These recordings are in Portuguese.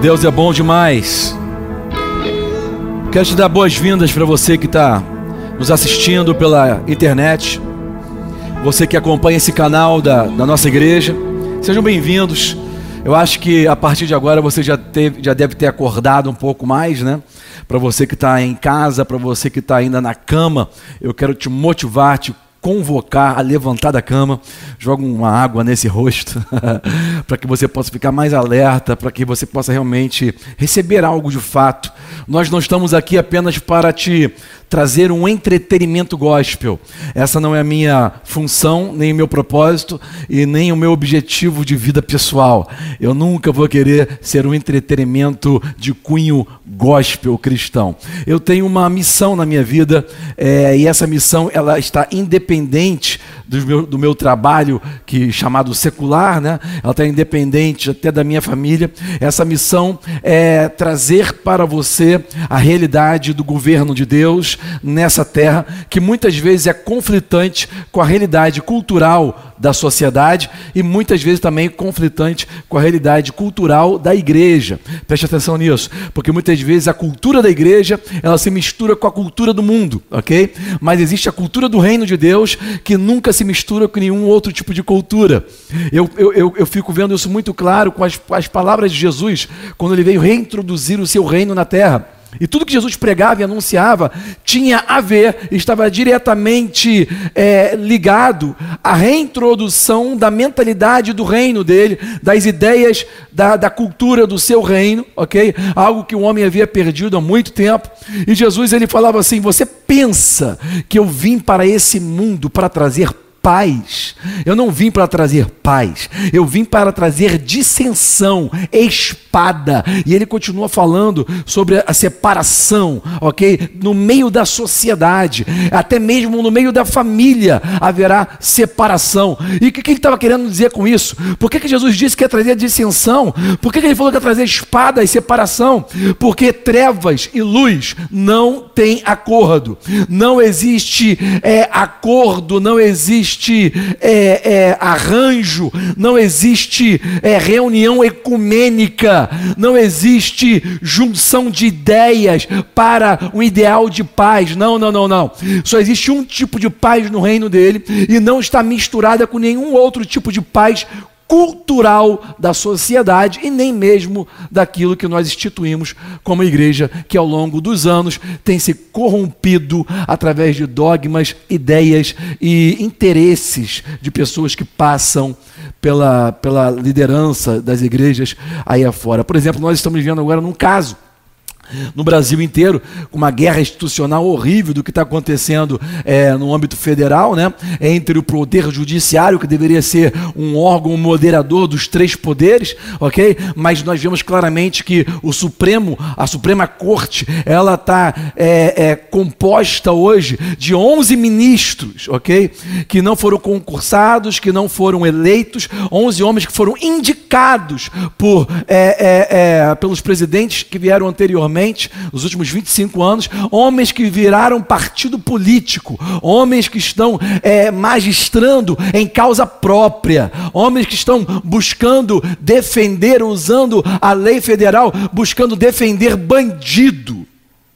Deus é bom demais. Quero te dar boas-vindas para você que está nos assistindo pela internet, você que acompanha esse canal da, da nossa igreja. Sejam bem-vindos. Eu acho que a partir de agora você já, teve, já deve ter acordado um pouco mais, né? Para você que está em casa, para você que está ainda na cama, eu quero te motivar, te convocar a levantar da cama, joga uma água nesse rosto, para que você possa ficar mais alerta, para que você possa realmente receber algo de fato. Nós não estamos aqui apenas para te trazer um entretenimento gospel. Essa não é a minha função, nem o meu propósito e nem o meu objetivo de vida pessoal. Eu nunca vou querer ser um entretenimento de cunho gospel cristão. Eu tenho uma missão na minha vida é, e essa missão ela está independente do meu, do meu trabalho que chamado secular, né? Ela está independente até da minha família. Essa missão é trazer para você a realidade do governo de Deus nessa terra, que muitas vezes é conflitante com a realidade cultural da sociedade e muitas vezes também conflitante com a realidade cultural da igreja. Preste atenção nisso, porque muitas vezes a cultura da igreja ela se mistura com a cultura do mundo, ok? Mas existe a cultura do reino de Deus que nunca se mistura com nenhum outro tipo de cultura. Eu, eu, eu, eu fico vendo isso muito claro com as, as palavras de Jesus quando ele veio reintroduzir o seu reino na terra. E tudo que Jesus pregava e anunciava tinha a ver, estava diretamente é, ligado à reintrodução da mentalidade do reino dele, das ideias da, da cultura do seu reino, ok? Algo que o homem havia perdido há muito tempo. E Jesus ele falava assim: Você pensa que eu vim para esse mundo para trazer paz. Eu não vim para trazer paz, eu vim para trazer dissensão, espada. E ele continua falando sobre a separação, ok? No meio da sociedade, até mesmo no meio da família haverá separação. E o que, que, ele estava querendo dizer com isso? Por que, que Jesus disse que ia trazer dissensão? Por que, que ele falou que ia trazer espada e separação? Porque trevas e luz não têm acordo, não existe é, acordo, não existe existe é, é, arranjo, não existe é, reunião ecumênica, não existe junção de ideias para um ideal de paz. Não, não, não, não. Só existe um tipo de paz no reino dele e não está misturada com nenhum outro tipo de paz cultural da sociedade e nem mesmo daquilo que nós instituímos como igreja, que ao longo dos anos tem se corrompido através de dogmas, ideias e interesses de pessoas que passam pela, pela liderança das igrejas aí afora. Por exemplo, nós estamos vivendo agora num caso no Brasil inteiro, com uma guerra institucional horrível do que está acontecendo é, no âmbito federal, né? entre o poder judiciário, que deveria ser um órgão moderador dos três poderes, ok? Mas nós vemos claramente que o Supremo, a Suprema Corte, ela está é, é, composta hoje de 11 ministros, ok? Que não foram concursados, que não foram eleitos, 11 homens que foram indicados por, é, é, é, pelos presidentes que vieram anteriormente nos últimos 25 anos, homens que viraram partido político, homens que estão é, magistrando em causa própria, homens que estão buscando defender, usando a lei federal, buscando defender bandido.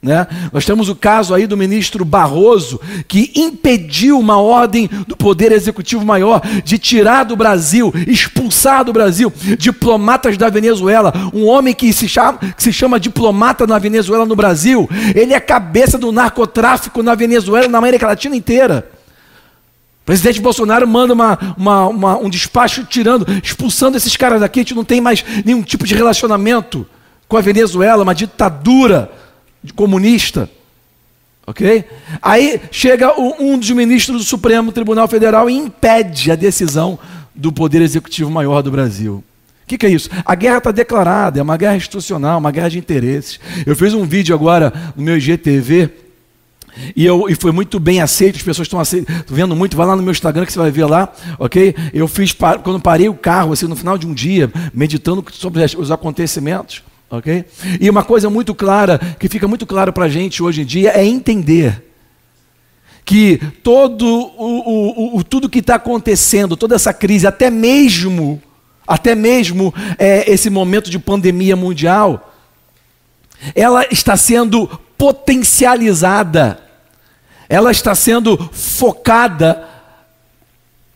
Né? Nós temos o caso aí do ministro Barroso, que impediu uma ordem do Poder Executivo Maior de tirar do Brasil, expulsar do Brasil diplomatas da Venezuela. Um homem que se chama, que se chama diplomata na Venezuela, no Brasil. Ele é cabeça do narcotráfico na Venezuela, na América Latina inteira. O presidente Bolsonaro manda uma, uma, uma, um despacho tirando, expulsando esses caras daqui. A gente não tem mais nenhum tipo de relacionamento com a Venezuela, uma ditadura comunista. Ok? Aí chega um dos ministros do Supremo Tribunal Federal e impede a decisão do Poder Executivo Maior do Brasil. O que, que, é isso? A guerra está declarada, é uma guerra institucional, uma guerra de interesses. Eu fiz um vídeo agora no meu IGTV e, eu, e foi muito bem aceito, as pessoas estão vendo muito, vai lá no meu Instagram que você vai ver lá, ok? Eu fiz, quando parei o carro, assim, no final de um dia, meditando sobre os acontecimentos, ok? E uma coisa muito clara, que fica muito claro para a gente hoje em dia, é entender que todo o, o, o tudo que está acontecendo, toda essa crise, até mesmo até mesmo é, esse momento de pandemia mundial, ela está sendo potencializada, ela está sendo focada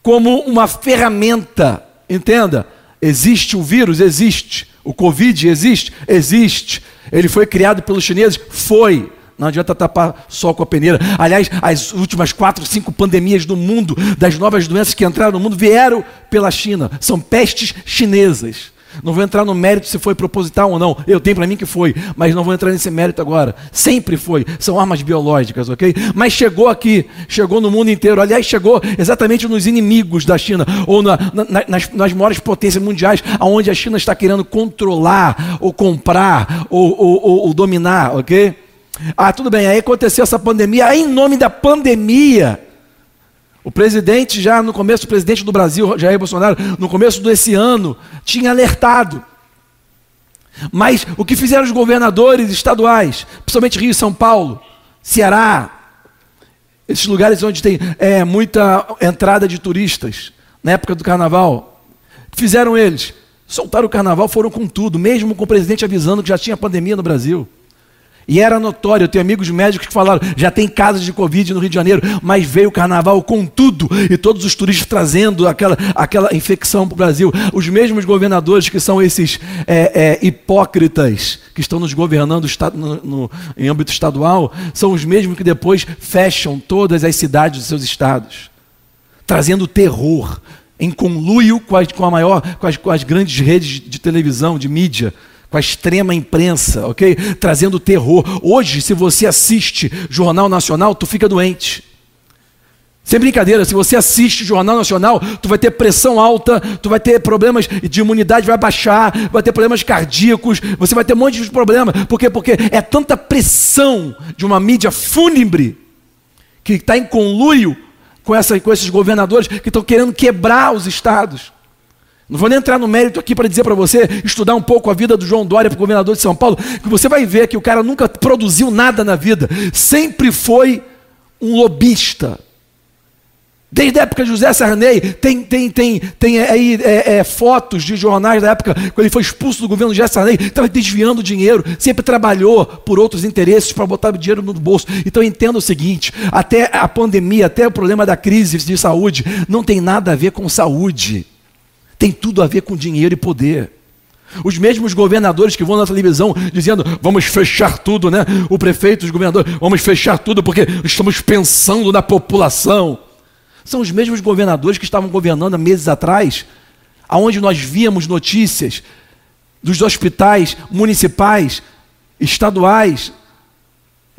como uma ferramenta, entenda? Existe o vírus? Existe. O Covid existe? Existe. Ele foi criado pelos chineses? Foi. Não adianta tapar sol com a peneira. Aliás, as últimas quatro, cinco pandemias do mundo, das novas doenças que entraram no mundo, vieram pela China. São pestes chinesas. Não vou entrar no mérito se foi proposital ou não. Eu tenho para mim que foi, mas não vou entrar nesse mérito agora. Sempre foi. São armas biológicas, ok? Mas chegou aqui, chegou no mundo inteiro. Aliás, chegou exatamente nos inimigos da China, ou na, na, nas, nas maiores potências mundiais, aonde a China está querendo controlar, ou comprar, ou, ou, ou, ou dominar, ok? Ah, tudo bem, aí aconteceu essa pandemia, aí em nome da pandemia, o presidente, já no começo, o presidente do Brasil, Jair Bolsonaro, no começo desse ano, tinha alertado. Mas o que fizeram os governadores estaduais, principalmente Rio e São Paulo, Ceará, esses lugares onde tem é, muita entrada de turistas, na época do carnaval, fizeram eles? Soltaram o carnaval, foram com tudo, mesmo com o presidente avisando que já tinha pandemia no Brasil. E era notório, eu tenho amigos médicos que falaram, já tem casos de Covid no Rio de Janeiro, mas veio o carnaval com tudo, e todos os turistas trazendo aquela, aquela infecção para o Brasil. Os mesmos governadores que são esses é, é, hipócritas que estão nos governando no, no, em âmbito estadual, são os mesmos que depois fecham todas as cidades dos seus estados, trazendo terror, em conluio com, com, a maior, com as, com as grandes redes de televisão, de mídia, com a extrema imprensa, ok? Trazendo terror. Hoje, se você assiste Jornal Nacional, tu fica doente. Sem brincadeira, se você assiste Jornal Nacional, tu vai ter pressão alta, tu vai ter problemas de imunidade, vai baixar, vai ter problemas cardíacos, você vai ter um monte de problemas. Por quê? Porque é tanta pressão de uma mídia fúnebre que está em conluio com, essa, com esses governadores que estão querendo quebrar os estados. Não vou nem entrar no mérito aqui para dizer para você, estudar um pouco a vida do João Dória, governador de São Paulo, que você vai ver que o cara nunca produziu nada na vida, sempre foi um lobista. Desde a época de José Sarney, tem, tem, tem, tem aí é, é, fotos de jornais da época, quando ele foi expulso do governo de José Sarney, estava desviando dinheiro, sempre trabalhou por outros interesses para botar dinheiro no bolso. Então entenda o seguinte: até a pandemia, até o problema da crise de saúde, não tem nada a ver com saúde tem tudo a ver com dinheiro e poder. Os mesmos governadores que vão na televisão dizendo vamos fechar tudo, né? O prefeito, os governadores, vamos fechar tudo porque estamos pensando na população. São os mesmos governadores que estavam governando há meses atrás, aonde nós víamos notícias dos hospitais municipais, estaduais,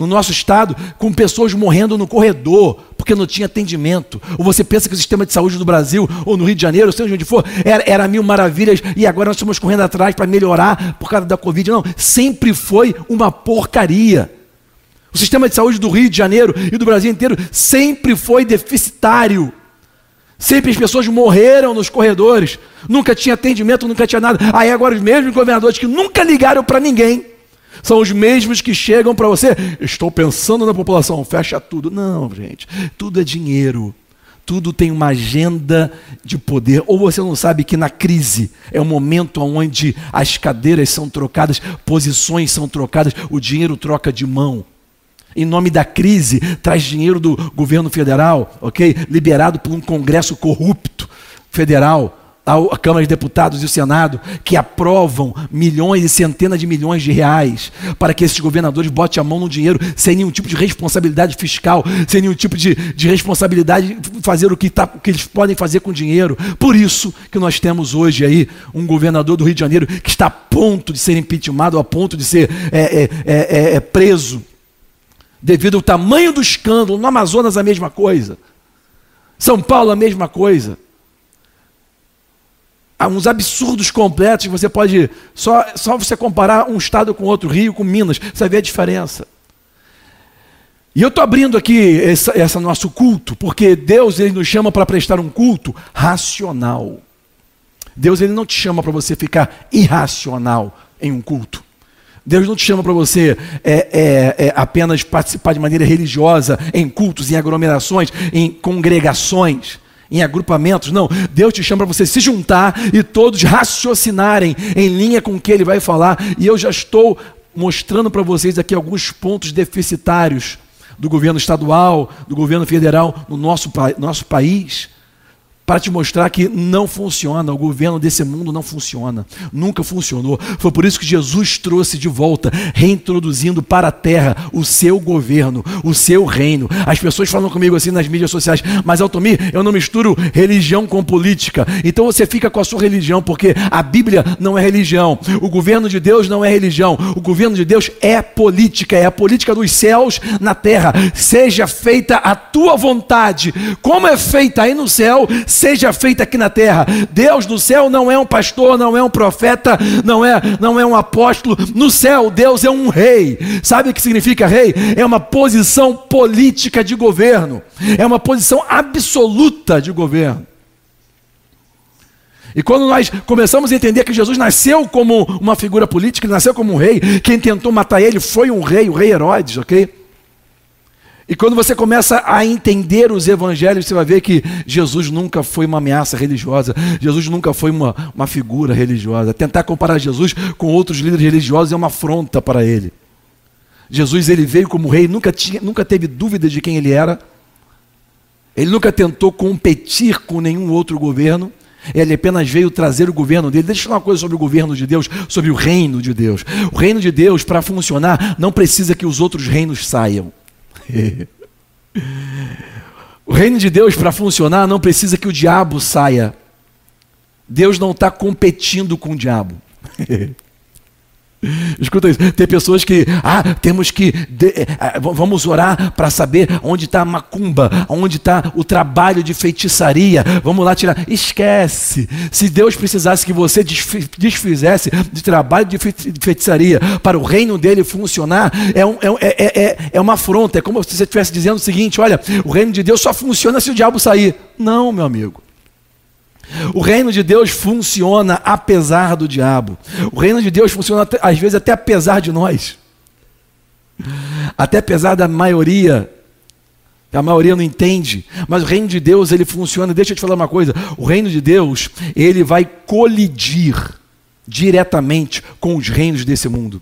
no nosso estado, com pessoas morrendo no corredor, porque não tinha atendimento. Ou você pensa que o sistema de saúde do Brasil, ou no Rio de Janeiro, seja onde for, era, era mil maravilhas e agora nós estamos correndo atrás para melhorar por causa da Covid. Não, sempre foi uma porcaria. O sistema de saúde do Rio de Janeiro e do Brasil inteiro sempre foi deficitário. Sempre as pessoas morreram nos corredores, nunca tinha atendimento, nunca tinha nada. Aí agora os mesmos governadores que nunca ligaram para ninguém são os mesmos que chegam para você, estou pensando na população, fecha tudo. Não, gente, tudo é dinheiro. Tudo tem uma agenda de poder. Ou você não sabe que na crise é o momento onde as cadeiras são trocadas, posições são trocadas, o dinheiro troca de mão. Em nome da crise, traz dinheiro do governo federal, ok? Liberado por um Congresso corrupto federal a Câmara de Deputados e o Senado, que aprovam milhões e centenas de milhões de reais para que esses governadores botem a mão no dinheiro sem nenhum tipo de responsabilidade fiscal, sem nenhum tipo de, de responsabilidade de fazer o que, tá, o que eles podem fazer com o dinheiro. Por isso que nós temos hoje aí um governador do Rio de Janeiro que está a ponto de ser impeachmentado, a ponto de ser é, é, é, é preso, devido ao tamanho do escândalo. No Amazonas a mesma coisa. São Paulo a mesma coisa. Uns absurdos completos. Você pode só, só você comparar um estado com outro, Rio com Minas, você ver a diferença. E eu estou abrindo aqui esse, esse nosso culto, porque Deus ele nos chama para prestar um culto racional. Deus ele não te chama para você ficar irracional em um culto. Deus não te chama para você é, é, é, apenas participar de maneira religiosa em cultos, em aglomerações, em congregações, em agrupamentos. Não. Deus te chama para você se juntar e todos raciocinarem em linha com o que Ele vai falar. E eu já estou mostrando para vocês aqui alguns pontos deficitários do governo estadual, do governo federal no nosso, nosso país para te mostrar que não funciona, o governo desse mundo não funciona, nunca funcionou. Foi por isso que Jesus trouxe de volta, reintroduzindo para a terra o seu governo, o seu reino. As pessoas falam comigo assim nas mídias sociais, mas Altomir, eu não misturo religião com política. Então você fica com a sua religião, porque a Bíblia não é religião, o governo de Deus não é religião, o governo de Deus é política, é a política dos céus na terra. Seja feita a tua vontade, como é feita aí no céu, seja feita aqui na terra. Deus no céu não é um pastor, não é um profeta, não é, não é um apóstolo. No céu, Deus é um rei. Sabe o que significa rei? É uma posição política de governo, é uma posição absoluta de governo. E quando nós começamos a entender que Jesus nasceu como uma figura política, ele nasceu como um rei, quem tentou matar ele foi um rei, o rei Herodes, ok? E quando você começa a entender os evangelhos, você vai ver que Jesus nunca foi uma ameaça religiosa, Jesus nunca foi uma, uma figura religiosa. Tentar comparar Jesus com outros líderes religiosos é uma afronta para ele. Jesus ele veio como rei, nunca, tinha, nunca teve dúvida de quem ele era, ele nunca tentou competir com nenhum outro governo. Ele apenas veio trazer o governo dele. Deixa eu falar uma coisa sobre o governo de Deus, sobre o reino de Deus. O reino de Deus, para funcionar, não precisa que os outros reinos saiam. o reino de Deus, para funcionar, não precisa que o diabo saia. Deus não está competindo com o diabo. Escuta isso, tem pessoas que, ah, temos que, de, eh, vamos orar para saber onde está a macumba, onde está o trabalho de feitiçaria, vamos lá tirar. Esquece, se Deus precisasse que você desfizesse de trabalho de feitiçaria para o reino dele funcionar, é, um, é, é, é, é uma afronta, é como se você estivesse dizendo o seguinte: olha, o reino de Deus só funciona se o diabo sair. Não, meu amigo. O reino de Deus funciona apesar do diabo. O reino de Deus funciona às vezes até apesar de nós. Até apesar da maioria. A maioria não entende, mas o reino de Deus ele funciona. Deixa eu te falar uma coisa: o reino de Deus ele vai colidir diretamente com os reinos desse mundo.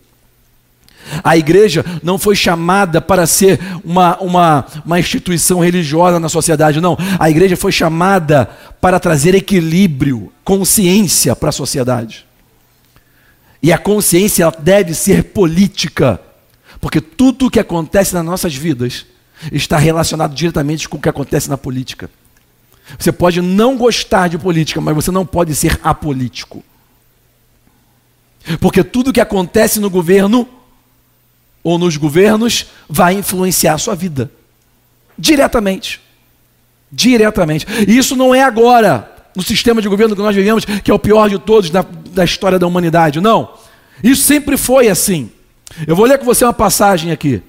A igreja não foi chamada para ser uma, uma, uma instituição religiosa na sociedade, não. A igreja foi chamada para trazer equilíbrio, consciência para a sociedade. E a consciência deve ser política, porque tudo o que acontece nas nossas vidas está relacionado diretamente com o que acontece na política. Você pode não gostar de política, mas você não pode ser apolítico. Porque tudo o que acontece no governo ou nos governos vai influenciar a sua vida. Diretamente. Diretamente. E isso não é agora, no sistema de governo que nós vivemos, que é o pior de todos da, da história da humanidade. Não. Isso sempre foi assim. Eu vou ler com você uma passagem aqui.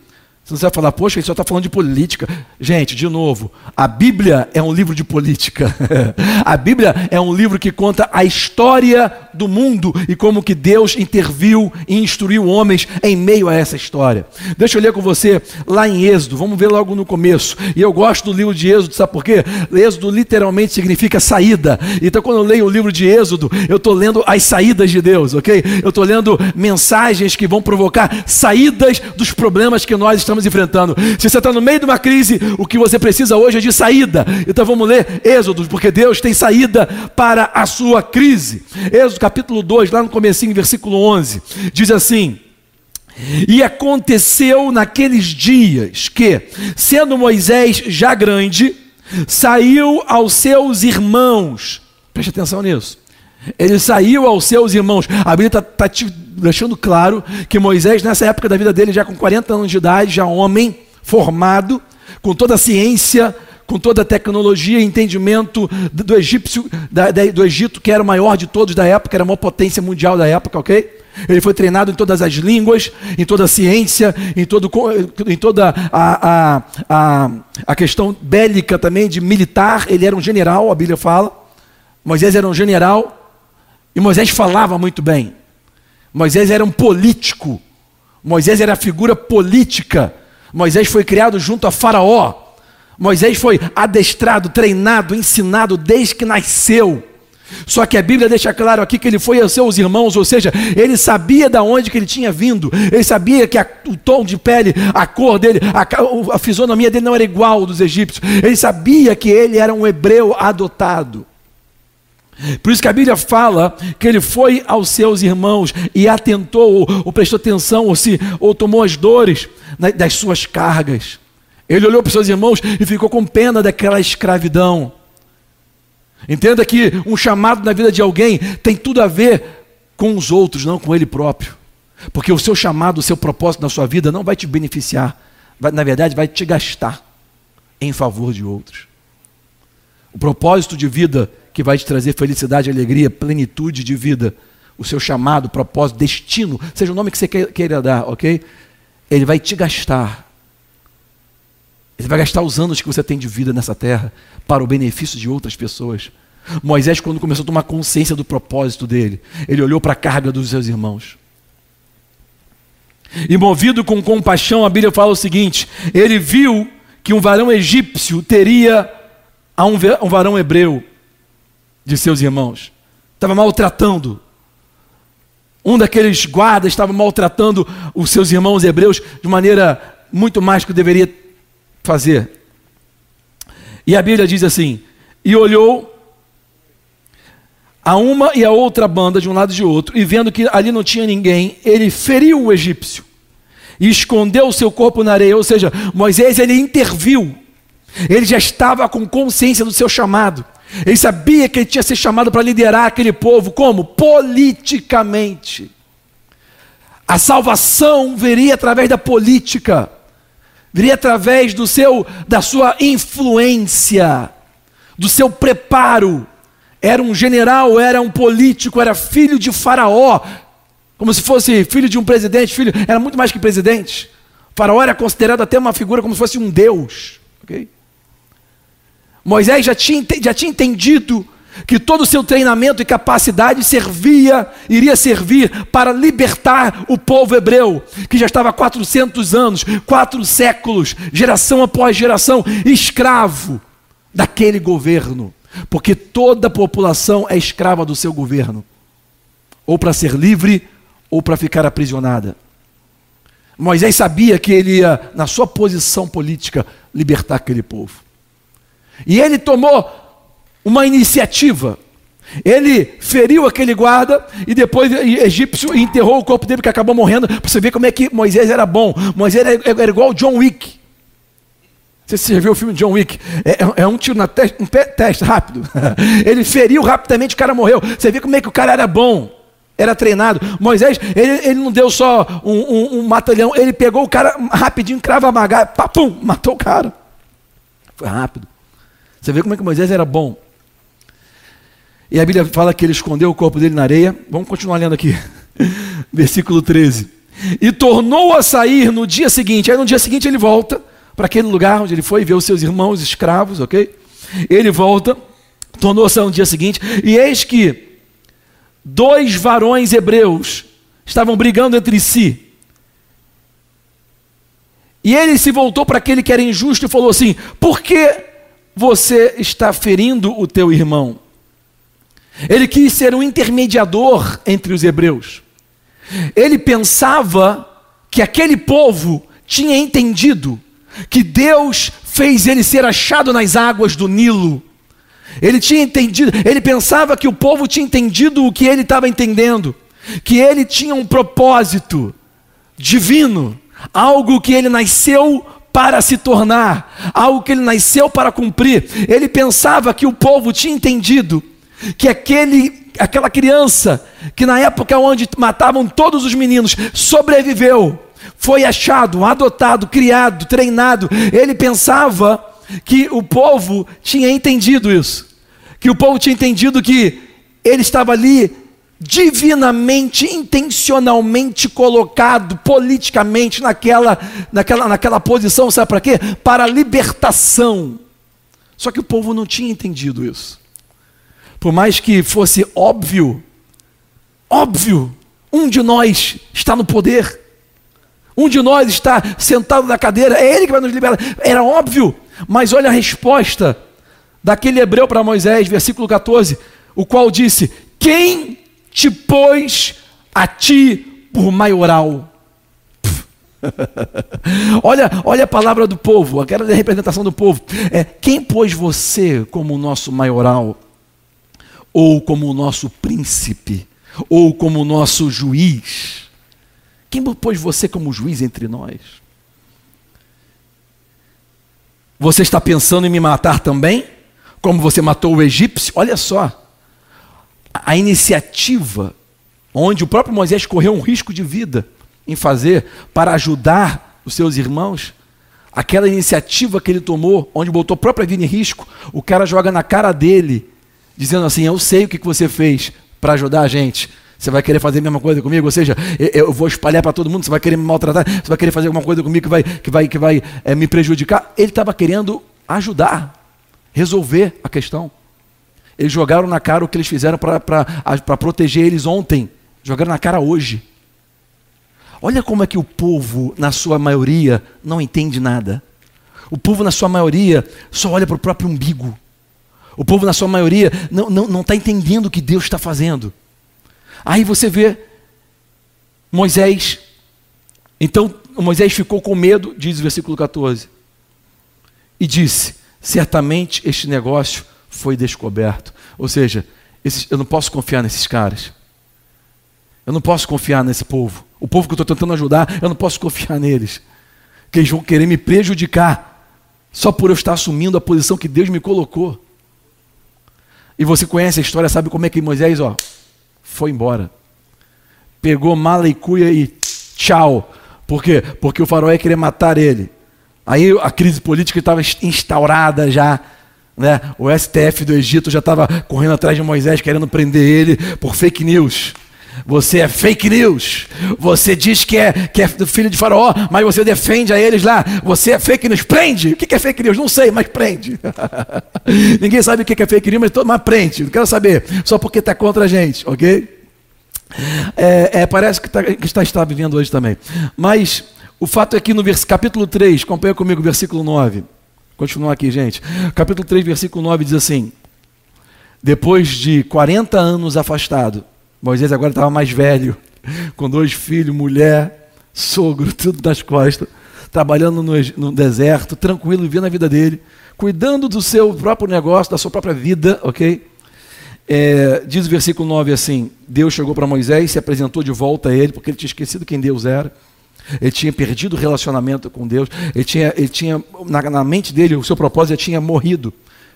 Você vai falar, poxa, ele só está falando de política. Gente, de novo, a Bíblia é um livro de política. a Bíblia é um livro que conta a história do mundo e como que Deus interviu e instruiu homens em meio a essa história. Deixa eu ler com você lá em Êxodo, vamos ver logo no começo. E eu gosto do livro de Êxodo, sabe por quê? Êxodo literalmente significa saída. Então quando eu leio o livro de Êxodo, eu estou lendo as saídas de Deus, ok? Eu estou lendo mensagens que vão provocar saídas dos problemas que nós estamos estamos enfrentando. Se você está no meio de uma crise, o que você precisa hoje é de saída. Então vamos ler Êxodo, porque Deus tem saída para a sua crise. Êxodo capítulo 2, lá no comecinho, versículo 11, diz assim: e aconteceu naqueles dias que, sendo Moisés já grande, saiu aos seus irmãos. Preste atenção nisso. Ele saiu aos seus irmãos. A Bíblia está tá te deixando claro que Moisés, nessa época da vida dele, já com 40 anos de idade, já homem, formado, com toda a ciência, com toda a tecnologia e entendimento do, egípcio, da, da, do Egito, que era o maior de todos da época, era a maior potência mundial da época, ok? Ele foi treinado em todas as línguas, em toda a ciência, em, todo, em toda a, a, a, a questão bélica também, de militar. Ele era um general, a Bíblia fala. Moisés era um general e Moisés falava muito bem. Moisés era um político. Moisés era figura política. Moisés foi criado junto a Faraó. Moisés foi adestrado, treinado, ensinado desde que nasceu. Só que a Bíblia deixa claro aqui que ele foi aos seus irmãos, ou seja, ele sabia de onde que ele tinha vindo, ele sabia que a, o tom de pele, a cor dele, a, a fisionomia dele não era igual dos egípcios, ele sabia que ele era um hebreu adotado. Por isso que a Bíblia fala que ele foi aos seus irmãos e atentou, ou, ou prestou atenção, ou, se, ou tomou as dores das suas cargas. Ele olhou para os seus irmãos e ficou com pena daquela escravidão. Entenda que um chamado na vida de alguém tem tudo a ver com os outros, não com ele próprio. Porque o seu chamado, o seu propósito na sua vida não vai te beneficiar, vai, na verdade, vai te gastar em favor de outros. O propósito de vida que vai te trazer felicidade, alegria, plenitude de vida, o seu chamado, propósito, destino, seja o nome que você queira dar, ok? Ele vai te gastar. Ele vai gastar os anos que você tem de vida nessa terra para o benefício de outras pessoas. Moisés, quando começou a tomar consciência do propósito dele, ele olhou para a carga dos seus irmãos. E movido com compaixão, a Bíblia fala o seguinte: ele viu que um varão egípcio teria a um varão hebreu de seus irmãos. Estava maltratando. Um daqueles guardas estava maltratando os seus irmãos hebreus de maneira muito mais que deveria fazer. E a Bíblia diz assim: E olhou a uma e a outra banda de um lado e de outro, e vendo que ali não tinha ninguém, ele feriu o egípcio e escondeu o seu corpo na areia. Ou seja, Moisés ele interviu. Ele já estava com consciência do seu chamado. Ele sabia que ele tinha sido chamado para liderar aquele povo, como? Politicamente. A salvação viria através da política, viria através do seu, da sua influência, do seu preparo. Era um general, era um político, era filho de Faraó, como se fosse filho de um presidente, filho, era muito mais que presidente. faraó era considerado até uma figura como se fosse um deus. Okay? Moisés já tinha, já tinha entendido que todo o seu treinamento e capacidade servia, iria servir para libertar o povo hebreu, que já estava há 400 anos, quatro séculos, geração após geração, escravo daquele governo, porque toda a população é escrava do seu governo, ou para ser livre, ou para ficar aprisionada. Moisés sabia que ele ia, na sua posição política, libertar aquele povo. E ele tomou uma iniciativa. Ele feriu aquele guarda e depois o egípcio enterrou o corpo dele que acabou morrendo. Para você ver como é que Moisés era bom. Moisés era, era igual John Wick. Você já viu o filme John Wick? É, é, é um tiro na testa, um teste rápido. ele feriu rapidamente, o cara morreu. Você vê como é que o cara era bom. Era treinado. Moisés, ele, ele não deu só um, um, um matalhão, ele pegou o cara rapidinho, crava a papum, matou o cara. Foi rápido. Você vê como é que Moisés era bom. E a Bíblia fala que ele escondeu o corpo dele na areia. Vamos continuar lendo aqui. Versículo 13. E tornou a sair no dia seguinte. Aí no dia seguinte ele volta para aquele lugar onde ele foi ver os seus irmãos escravos, ok? Ele volta, tornou a sair no dia seguinte. E eis que dois varões hebreus estavam brigando entre si. E ele se voltou para aquele que era injusto e falou assim: Por que você está ferindo o teu irmão. Ele quis ser um intermediador entre os hebreus. Ele pensava que aquele povo tinha entendido que Deus fez ele ser achado nas águas do Nilo. Ele tinha entendido, ele pensava que o povo tinha entendido o que ele estava entendendo, que ele tinha um propósito divino, algo que ele nasceu para se tornar, algo que ele nasceu para cumprir. Ele pensava que o povo tinha entendido que aquele, aquela criança, que na época onde matavam todos os meninos, sobreviveu, foi achado, adotado, criado, treinado. Ele pensava que o povo tinha entendido isso. Que o povo tinha entendido que ele estava ali divinamente, intencionalmente colocado politicamente naquela, naquela, naquela posição, sabe para quê? Para a libertação. Só que o povo não tinha entendido isso. Por mais que fosse óbvio, óbvio, um de nós está no poder, um de nós está sentado na cadeira, é ele que vai nos libertar. Era óbvio, mas olha a resposta daquele hebreu para Moisés, versículo 14, o qual disse: Quem te pôs a ti por maioral? olha, olha a palavra do povo, aquela representação do povo. É, quem pôs você como o nosso maioral? Ou como o nosso príncipe? Ou como o nosso juiz? Quem pôs você como juiz entre nós? Você está pensando em me matar também? Como você matou o egípcio? Olha só. A iniciativa, onde o próprio Moisés correu um risco de vida em fazer para ajudar os seus irmãos, aquela iniciativa que ele tomou, onde botou a própria vida em risco, o cara joga na cara dele, dizendo assim: Eu sei o que você fez para ajudar a gente. Você vai querer fazer a mesma coisa comigo? Ou seja, eu vou espalhar para todo mundo, você vai querer me maltratar, você vai querer fazer alguma coisa comigo que vai, que vai, que vai é, me prejudicar. Ele estava querendo ajudar, resolver a questão. Eles jogaram na cara o que eles fizeram para proteger eles ontem, jogaram na cara hoje. Olha como é que o povo, na sua maioria, não entende nada. O povo, na sua maioria, só olha para o próprio umbigo. O povo, na sua maioria, não está não, não tá entendendo o que Deus está fazendo. Aí você vê Moisés. Então Moisés ficou com medo, diz o versículo 14, e disse: Certamente este negócio foi descoberto. Ou seja, esses, eu não posso confiar nesses caras. Eu não posso confiar nesse povo. O povo que eu estou tentando ajudar, eu não posso confiar neles. Que eles vão querer me prejudicar só por eu estar assumindo a posição que Deus me colocou. E você conhece a história, sabe como é que Moisés, ó, foi embora. Pegou mala e cuia e tchau. Por quê? Porque o faraó ia querer matar ele. Aí a crise política estava instaurada já. Né? O STF do Egito já estava correndo atrás de Moisés, querendo prender ele por fake news. Você é fake news. Você diz que é, que é filho de faraó, mas você defende a eles lá. Você é fake news. Prende. O que é fake news? Não sei, mas prende. Ninguém sabe o que é fake news, mas todo mundo prende. Não quero saber. Só porque está contra a gente, ok? É, é, parece que, tá, que está, está vivendo hoje também. Mas o fato é que no capítulo 3, acompanha comigo versículo 9. Continuar aqui, gente. Capítulo 3, versículo 9 diz assim: Depois de 40 anos afastado, Moisés agora estava mais velho, com dois filhos, mulher, sogro, tudo nas costas, trabalhando no, no deserto, tranquilo, vivendo a vida dele, cuidando do seu próprio negócio, da sua própria vida, ok? É, diz o versículo 9 assim: Deus chegou para Moisés, se apresentou de volta a ele, porque ele tinha esquecido quem Deus era. Ele tinha perdido o relacionamento com Deus. Ele tinha, ele tinha na, na mente dele, o seu propósito já tinha morrido,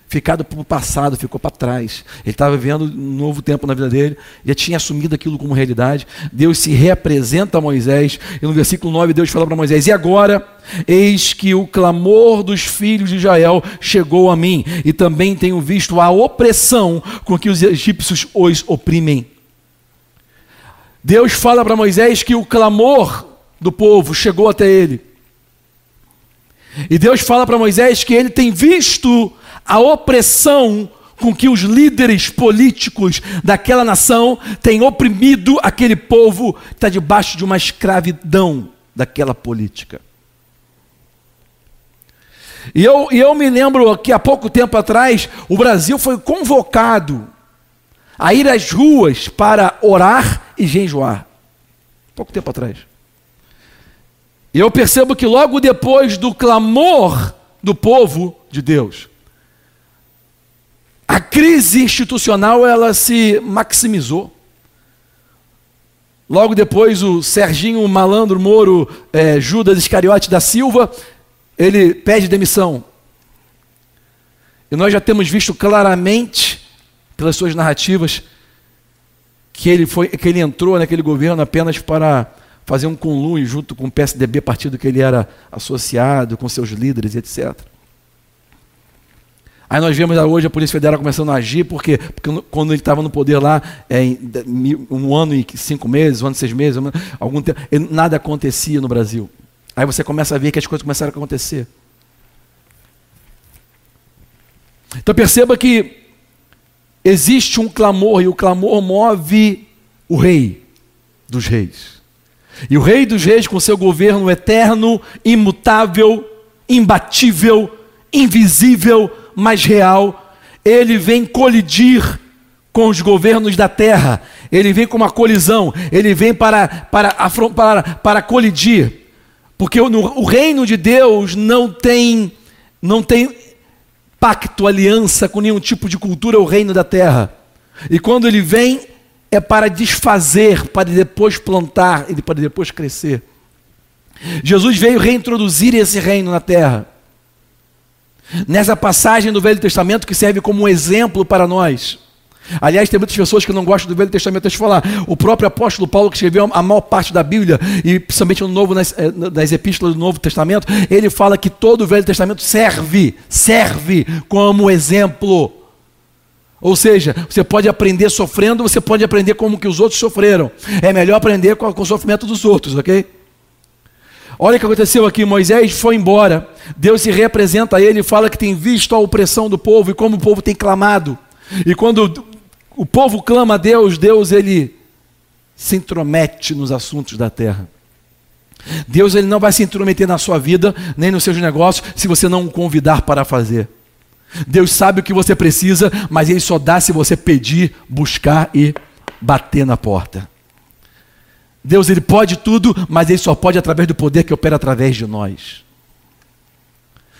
ficado para o passado, ficou para trás. Ele estava vivendo um novo tempo na vida dele, já tinha assumido aquilo como realidade. Deus se reapresenta a Moisés, e no versículo 9 Deus fala para Moisés: E agora, eis que o clamor dos filhos de Israel chegou a mim, e também tenho visto a opressão com que os egípcios os oprimem. Deus fala para Moisés que o clamor do povo chegou até ele. E Deus fala para Moisés que ele tem visto a opressão com que os líderes políticos daquela nação têm oprimido aquele povo que está debaixo de uma escravidão daquela política. E eu, e eu me lembro que há pouco tempo atrás o Brasil foi convocado a ir às ruas para orar e jejuar. Pouco tempo atrás. E eu percebo que logo depois do clamor do povo de Deus, a crise institucional ela se maximizou. Logo depois, o Serginho Malandro Moro é, Judas Iscariote da Silva, ele pede demissão. E nós já temos visto claramente, pelas suas narrativas, que ele, foi, que ele entrou naquele governo apenas para fazer um conluio junto com o PSDB, partido que ele era associado, com seus líderes, etc. Aí nós vemos hoje a Polícia Federal começando a agir, porque, porque quando ele estava no poder lá, é, um ano e cinco meses, um ano e seis meses, algum tempo, nada acontecia no Brasil. Aí você começa a ver que as coisas começaram a acontecer. Então perceba que existe um clamor, e o clamor move o rei dos reis. E o rei dos reis, com seu governo eterno, imutável, imbatível, invisível, mas real, ele vem colidir com os governos da terra, ele vem com uma colisão, ele vem para, para, para, para colidir, porque o, o reino de Deus não tem, não tem pacto, aliança com nenhum tipo de cultura, o reino da terra. E quando ele vem, é para desfazer, para depois plantar e para depois crescer. Jesus veio reintroduzir esse reino na terra. Nessa passagem do Velho Testamento que serve como um exemplo para nós. Aliás, tem muitas pessoas que não gostam do Velho Testamento. Deixa eu falar. O próprio apóstolo Paulo, que escreveu a maior parte da Bíblia, e principalmente no Novo, nas, eh, nas epístolas do Novo Testamento, ele fala que todo o Velho Testamento serve, serve como exemplo. Ou seja, você pode aprender sofrendo, você pode aprender como que os outros sofreram. É melhor aprender com, com o sofrimento dos outros, ok? Olha o que aconteceu aqui: Moisés foi embora, Deus se representa a ele e fala que tem visto a opressão do povo e como o povo tem clamado. E quando o povo clama a Deus, Deus ele se intromete nos assuntos da terra. Deus ele não vai se intrometer na sua vida, nem nos seus negócios, se você não o convidar para fazer. Deus sabe o que você precisa, mas ele só dá se você pedir, buscar e bater na porta. Deus ele pode tudo, mas ele só pode através do poder que opera através de nós.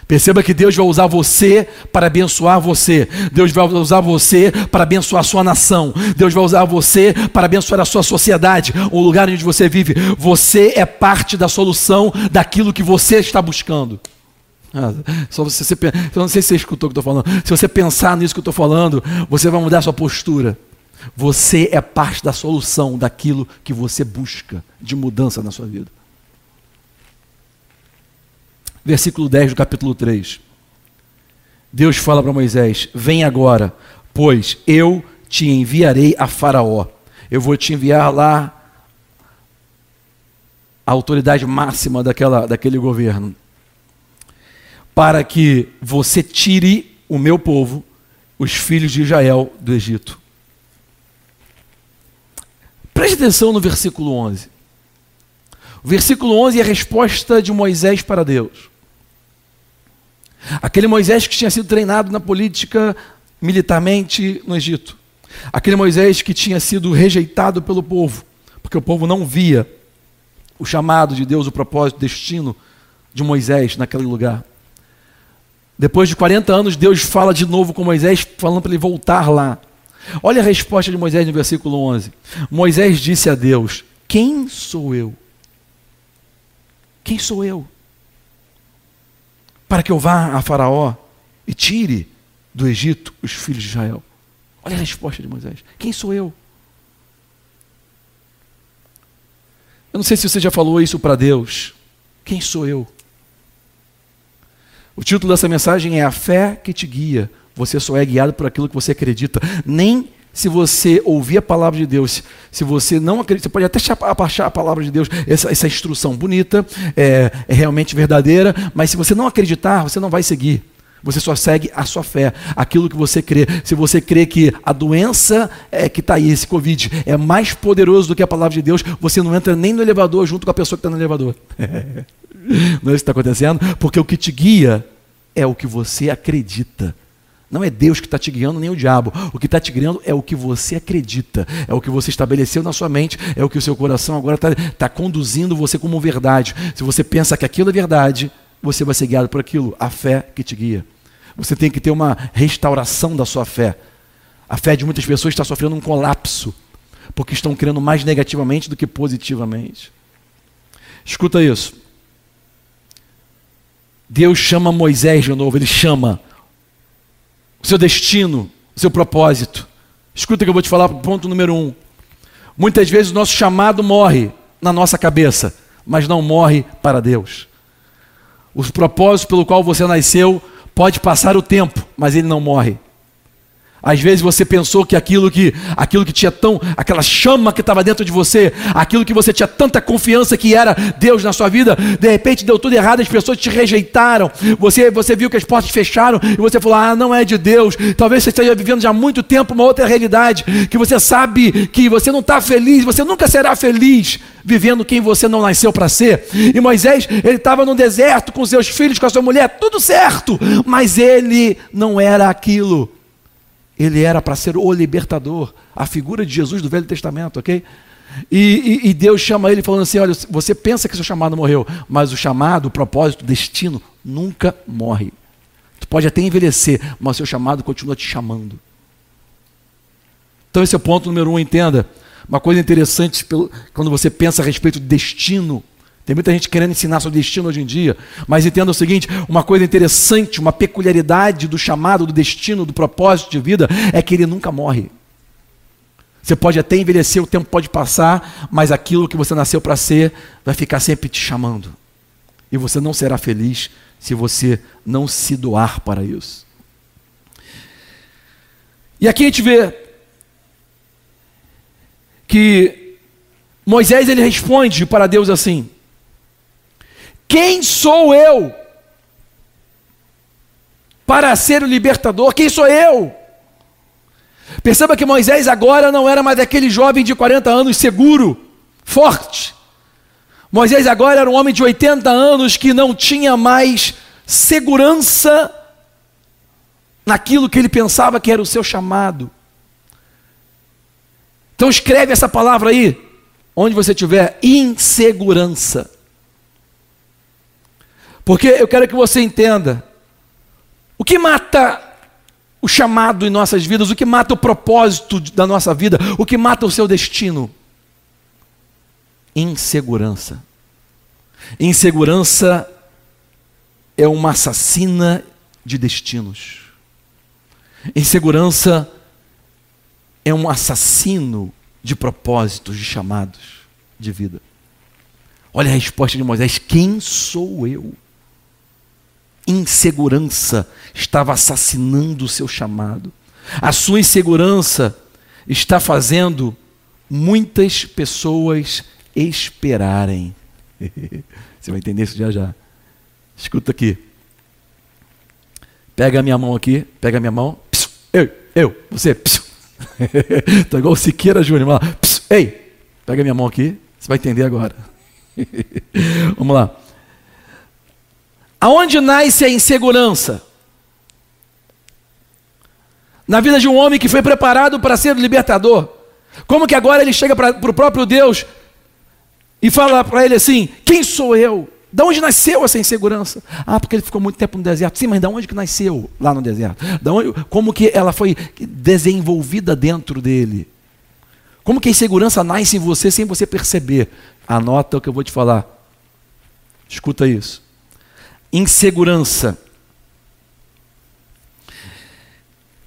Perceba que Deus vai usar você para abençoar você. Deus vai usar você para abençoar a sua nação. Deus vai usar você para abençoar a sua sociedade, o lugar onde você vive. Você é parte da solução daquilo que você está buscando. Só você, você, eu não sei se você escutou o que eu estou falando. Se você pensar nisso que eu estou falando, você vai mudar a sua postura. Você é parte da solução daquilo que você busca de mudança na sua vida. Versículo 10 do capítulo 3. Deus fala para Moisés: Vem agora, pois eu te enviarei a Faraó. Eu vou te enviar lá a autoridade máxima daquela, daquele governo, para que você tire o meu povo, os filhos de Israel, do Egito. Preste atenção no versículo 11. O versículo 11 é a resposta de Moisés para Deus. Aquele Moisés que tinha sido treinado na política militarmente no Egito. Aquele Moisés que tinha sido rejeitado pelo povo, porque o povo não via o chamado de Deus, o propósito, o destino de Moisés naquele lugar. Depois de 40 anos, Deus fala de novo com Moisés, falando para ele voltar lá. Olha a resposta de Moisés no versículo 11. Moisés disse a Deus: Quem sou eu? Quem sou eu? Para que eu vá a Faraó e tire do Egito os filhos de Israel. Olha a resposta de Moisés: Quem sou eu? Eu não sei se você já falou isso para Deus. Quem sou eu? O título dessa mensagem é A Fé que te guia você só é guiado por aquilo que você acredita. Nem se você ouvir a palavra de Deus, se você não acredita, você pode até achar a palavra de Deus, essa, essa instrução bonita, é, é realmente verdadeira, mas se você não acreditar, você não vai seguir. Você só segue a sua fé, aquilo que você crê. Se você crê que a doença é, que está aí, esse Covid, é mais poderoso do que a palavra de Deus, você não entra nem no elevador junto com a pessoa que está no elevador. não é isso que está acontecendo? Porque o que te guia é o que você acredita. Não é Deus que está te guiando, nem o diabo. O que está te guiando é o que você acredita, é o que você estabeleceu na sua mente, é o que o seu coração agora está tá conduzindo você como verdade. Se você pensa que aquilo é verdade, você vai ser guiado por aquilo, a fé que te guia. Você tem que ter uma restauração da sua fé. A fé de muitas pessoas está sofrendo um colapso, porque estão crendo mais negativamente do que positivamente. Escuta isso. Deus chama Moisés de novo, ele chama o seu destino, o seu propósito. Escuta que eu vou te falar, ponto número um. Muitas vezes o nosso chamado morre na nossa cabeça, mas não morre para Deus. Os propósitos pelo qual você nasceu Pode passar o tempo, mas ele não morre. Às vezes você pensou que aquilo que aquilo que tinha tão aquela chama que estava dentro de você, aquilo que você tinha tanta confiança que era Deus na sua vida, de repente deu tudo errado, as pessoas te rejeitaram. Você você viu que as portas fecharam e você falou: "Ah, não é de Deus". Talvez você esteja vivendo já há muito tempo uma outra realidade, que você sabe que você não está feliz, você nunca será feliz vivendo quem você não nasceu para ser. E Moisés, ele estava no deserto com seus filhos, com a sua mulher, tudo certo, mas ele não era aquilo ele era para ser o libertador, a figura de Jesus do Velho Testamento, ok? E, e, e, Deus chama ele falando assim: olha, você pensa que seu chamado morreu, mas o chamado, o propósito, o destino nunca morre. Tu pode até envelhecer, mas seu chamado continua te chamando. Então esse é o ponto número um, entenda. Uma coisa interessante quando você pensa a respeito de destino tem muita gente querendo ensinar sobre destino hoje em dia, mas entenda o seguinte: uma coisa interessante, uma peculiaridade do chamado, do destino, do propósito de vida é que ele nunca morre. Você pode até envelhecer, o tempo pode passar, mas aquilo que você nasceu para ser vai ficar sempre te chamando. E você não será feliz se você não se doar para isso. E aqui a gente vê que Moisés ele responde para Deus assim: quem sou eu para ser o libertador? Quem sou eu? Perceba que Moisés agora não era mais aquele jovem de 40 anos seguro, forte. Moisés agora era um homem de 80 anos que não tinha mais segurança naquilo que ele pensava que era o seu chamado. Então escreve essa palavra aí, onde você tiver, insegurança. Porque eu quero que você entenda: o que mata o chamado em nossas vidas, o que mata o propósito da nossa vida, o que mata o seu destino? Insegurança. Insegurança é uma assassina de destinos. Insegurança é um assassino de propósitos, de chamados de vida. Olha a resposta de Moisés: Quem sou eu? Insegurança estava assassinando o seu chamado. A sua insegurança está fazendo muitas pessoas esperarem. Você vai entender isso já já. Escuta aqui. Pega a minha mão aqui, pega a minha mão. Psiu, eu, eu, você. Está igual o Siqueira Júnior. Ei, pega a minha mão aqui. Você vai entender agora. Vamos lá. Aonde nasce a insegurança? Na vida de um homem que foi preparado para ser libertador. Como que agora ele chega para o próprio Deus e fala para ele assim: Quem sou eu? De onde nasceu essa insegurança? Ah, porque ele ficou muito tempo no deserto. Sim, mas de onde que nasceu lá no deserto? onde, como que ela foi desenvolvida dentro dele? Como que a insegurança nasce em você sem você perceber? Anota o que eu vou te falar. Escuta isso insegurança,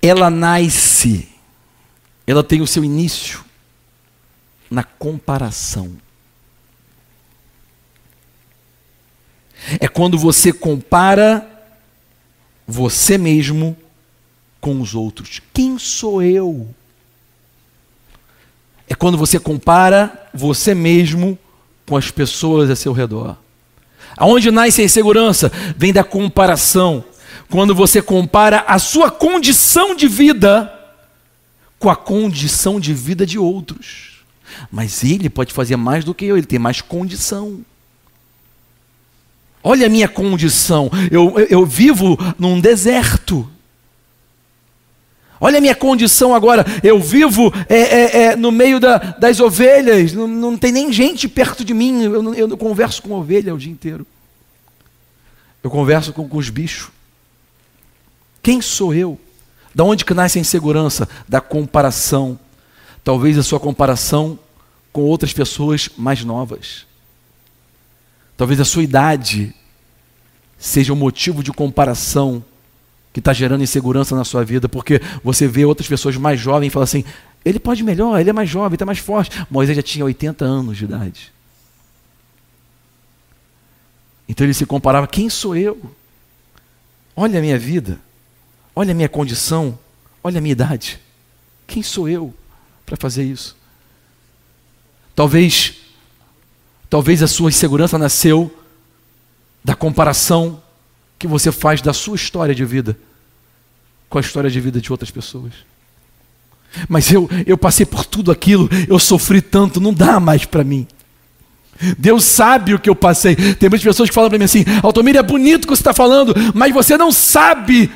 ela nasce, ela tem o seu início na comparação. É quando você compara você mesmo com os outros. Quem sou eu? É quando você compara você mesmo com as pessoas a seu redor. Aonde nasce a insegurança? Vem da comparação. Quando você compara a sua condição de vida com a condição de vida de outros. Mas ele pode fazer mais do que eu, ele tem mais condição. Olha a minha condição, eu, eu, eu vivo num deserto. Olha a minha condição agora, eu vivo é, é, é, no meio da, das ovelhas, não, não, tem nem gente perto de mim, eu, eu não converso com ovelha o dia inteiro. Eu converso com, com os bichos. Quem sou eu? Da onde que nasce a insegurança? Da comparação. Talvez a sua comparação com outras pessoas mais novas. Talvez a sua idade seja um motivo de comparação que está gerando insegurança na sua vida, porque você vê outras pessoas mais jovens e fala assim: ele pode melhor, ele é mais jovem, está mais forte. Moisés já tinha 80 anos de idade. Então ele se comparava: quem sou eu? Olha a minha vida, olha a minha condição, olha a minha idade. Quem sou eu para fazer isso? Talvez, talvez a sua insegurança nasceu da comparação que você faz da sua história de vida com a história de vida de outras pessoas. Mas eu, eu passei por tudo aquilo, eu sofri tanto, não dá mais para mim. Deus sabe o que eu passei. Tem muitas pessoas que falam para mim assim: Altomir, é bonito o que você está falando, mas você não sabe